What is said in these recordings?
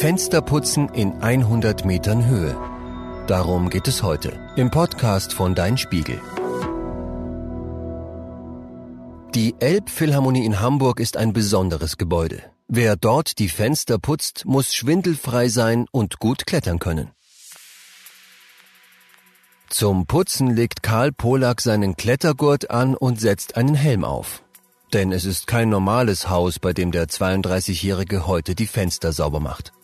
Fensterputzen in 100 Metern Höhe. Darum geht es heute im Podcast von Dein Spiegel. Die Elbphilharmonie in Hamburg ist ein besonderes Gebäude. Wer dort die Fenster putzt, muss schwindelfrei sein und gut klettern können. Zum Putzen legt Karl Polak seinen Klettergurt an und setzt einen Helm auf. Denn es ist kein normales Haus, bei dem der 32-Jährige heute die Fenster sauber macht.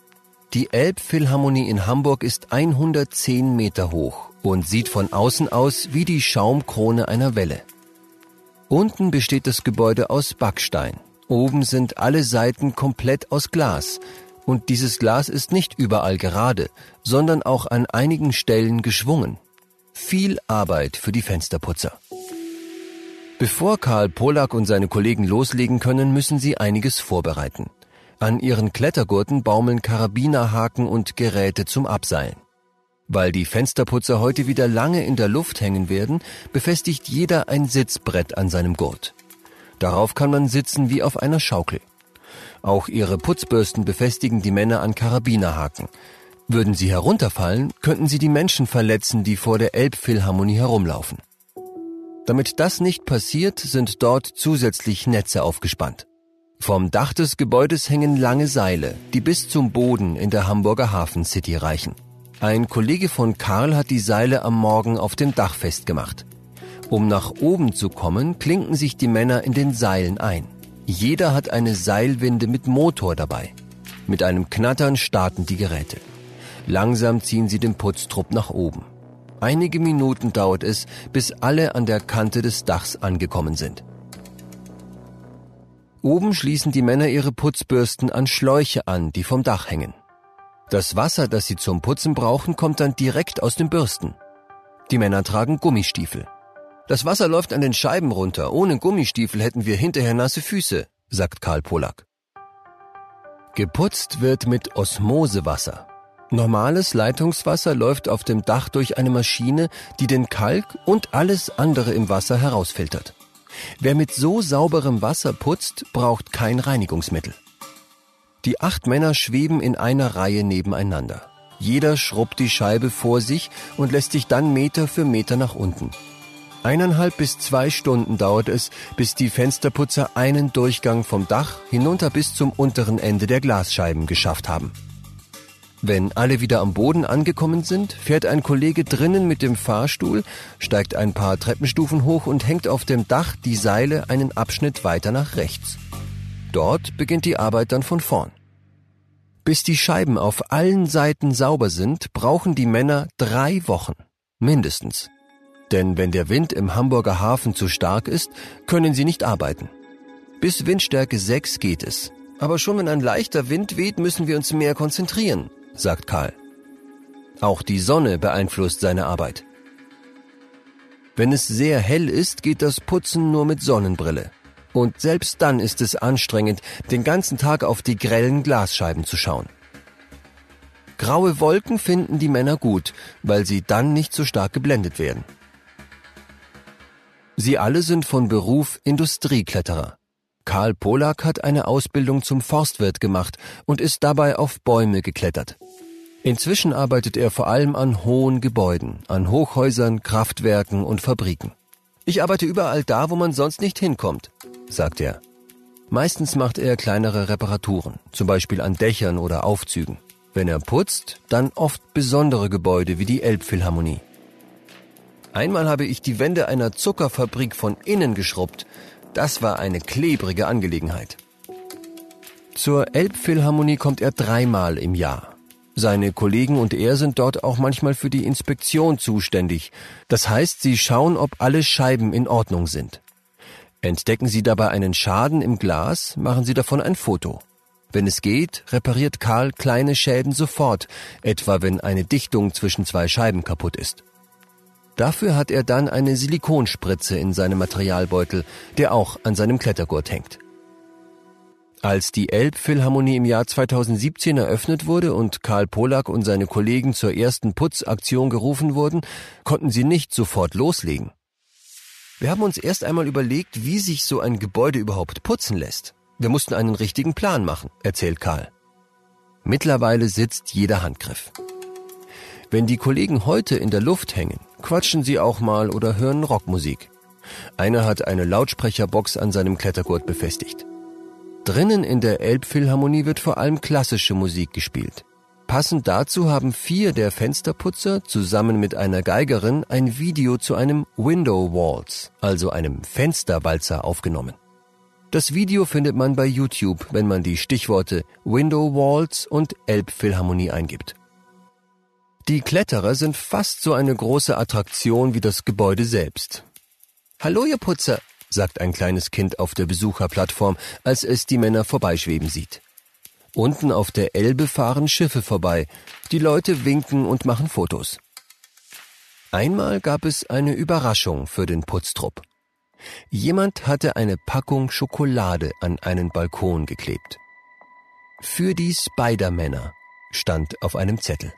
Die Elbphilharmonie in Hamburg ist 110 Meter hoch und sieht von außen aus wie die Schaumkrone einer Welle. Unten besteht das Gebäude aus Backstein. Oben sind alle Seiten komplett aus Glas. Und dieses Glas ist nicht überall gerade, sondern auch an einigen Stellen geschwungen. Viel Arbeit für die Fensterputzer. Bevor Karl Polak und seine Kollegen loslegen können, müssen sie einiges vorbereiten. An ihren Klettergurten baumeln Karabinerhaken und Geräte zum Abseilen. Weil die Fensterputzer heute wieder lange in der Luft hängen werden, befestigt jeder ein Sitzbrett an seinem Gurt. Darauf kann man sitzen wie auf einer Schaukel. Auch ihre Putzbürsten befestigen die Männer an Karabinerhaken. Würden sie herunterfallen, könnten sie die Menschen verletzen, die vor der Elbphilharmonie herumlaufen. Damit das nicht passiert, sind dort zusätzlich Netze aufgespannt. Vom Dach des Gebäudes hängen lange Seile, die bis zum Boden in der Hamburger Hafen City reichen. Ein Kollege von Karl hat die Seile am Morgen auf dem Dach festgemacht. Um nach oben zu kommen, klinken sich die Männer in den Seilen ein. Jeder hat eine Seilwinde mit Motor dabei. Mit einem Knattern starten die Geräte. Langsam ziehen sie den Putztrupp nach oben. Einige Minuten dauert es, bis alle an der Kante des Dachs angekommen sind. Oben schließen die Männer ihre Putzbürsten an Schläuche an, die vom Dach hängen. Das Wasser, das sie zum Putzen brauchen, kommt dann direkt aus den Bürsten. Die Männer tragen Gummistiefel. Das Wasser läuft an den Scheiben runter. Ohne Gummistiefel hätten wir hinterher nasse Füße, sagt Karl Polak. Geputzt wird mit Osmosewasser. Normales Leitungswasser läuft auf dem Dach durch eine Maschine, die den Kalk und alles andere im Wasser herausfiltert. Wer mit so sauberem Wasser putzt, braucht kein Reinigungsmittel. Die acht Männer schweben in einer Reihe nebeneinander. Jeder schrubbt die Scheibe vor sich und lässt sich dann Meter für Meter nach unten. Eineinhalb bis zwei Stunden dauert es, bis die Fensterputzer einen Durchgang vom Dach hinunter bis zum unteren Ende der Glasscheiben geschafft haben. Wenn alle wieder am Boden angekommen sind, fährt ein Kollege drinnen mit dem Fahrstuhl, steigt ein paar Treppenstufen hoch und hängt auf dem Dach die Seile einen Abschnitt weiter nach rechts. Dort beginnt die Arbeit dann von vorn. Bis die Scheiben auf allen Seiten sauber sind, brauchen die Männer drei Wochen. Mindestens. Denn wenn der Wind im Hamburger Hafen zu stark ist, können sie nicht arbeiten. Bis Windstärke 6 geht es. Aber schon wenn ein leichter Wind weht, müssen wir uns mehr konzentrieren sagt Karl. Auch die Sonne beeinflusst seine Arbeit. Wenn es sehr hell ist, geht das Putzen nur mit Sonnenbrille. Und selbst dann ist es anstrengend, den ganzen Tag auf die grellen Glasscheiben zu schauen. Graue Wolken finden die Männer gut, weil sie dann nicht so stark geblendet werden. Sie alle sind von Beruf Industriekletterer. Karl Polak hat eine Ausbildung zum Forstwirt gemacht und ist dabei auf Bäume geklettert. Inzwischen arbeitet er vor allem an hohen Gebäuden, an Hochhäusern, Kraftwerken und Fabriken. Ich arbeite überall da, wo man sonst nicht hinkommt, sagt er. Meistens macht er kleinere Reparaturen, zum Beispiel an Dächern oder Aufzügen. Wenn er putzt, dann oft besondere Gebäude wie die Elbphilharmonie. Einmal habe ich die Wände einer Zuckerfabrik von innen geschrubbt. Das war eine klebrige Angelegenheit. Zur Elbphilharmonie kommt er dreimal im Jahr. Seine Kollegen und er sind dort auch manchmal für die Inspektion zuständig. Das heißt, sie schauen, ob alle Scheiben in Ordnung sind. Entdecken Sie dabei einen Schaden im Glas, machen Sie davon ein Foto. Wenn es geht, repariert Karl kleine Schäden sofort, etwa wenn eine Dichtung zwischen zwei Scheiben kaputt ist. Dafür hat er dann eine Silikonspritze in seinem Materialbeutel, der auch an seinem Klettergurt hängt. Als die Elbphilharmonie im Jahr 2017 eröffnet wurde und Karl Polak und seine Kollegen zur ersten Putzaktion gerufen wurden, konnten sie nicht sofort loslegen. Wir haben uns erst einmal überlegt, wie sich so ein Gebäude überhaupt putzen lässt. Wir mussten einen richtigen Plan machen, erzählt Karl. Mittlerweile sitzt jeder Handgriff. Wenn die Kollegen heute in der Luft hängen, quatschen sie auch mal oder hören Rockmusik. Einer hat eine Lautsprecherbox an seinem Klettergurt befestigt. Drinnen in der Elbphilharmonie wird vor allem klassische Musik gespielt. Passend dazu haben vier der Fensterputzer zusammen mit einer Geigerin ein Video zu einem Window Waltz, also einem Fensterwalzer, aufgenommen. Das Video findet man bei YouTube, wenn man die Stichworte Window Waltz und Elbphilharmonie eingibt. Die Kletterer sind fast so eine große Attraktion wie das Gebäude selbst. Hallo, ihr Putzer, sagt ein kleines Kind auf der Besucherplattform, als es die Männer vorbeischweben sieht. Unten auf der Elbe fahren Schiffe vorbei. Die Leute winken und machen Fotos. Einmal gab es eine Überraschung für den Putztrupp. Jemand hatte eine Packung Schokolade an einen Balkon geklebt. Für die Spider-Männer stand auf einem Zettel.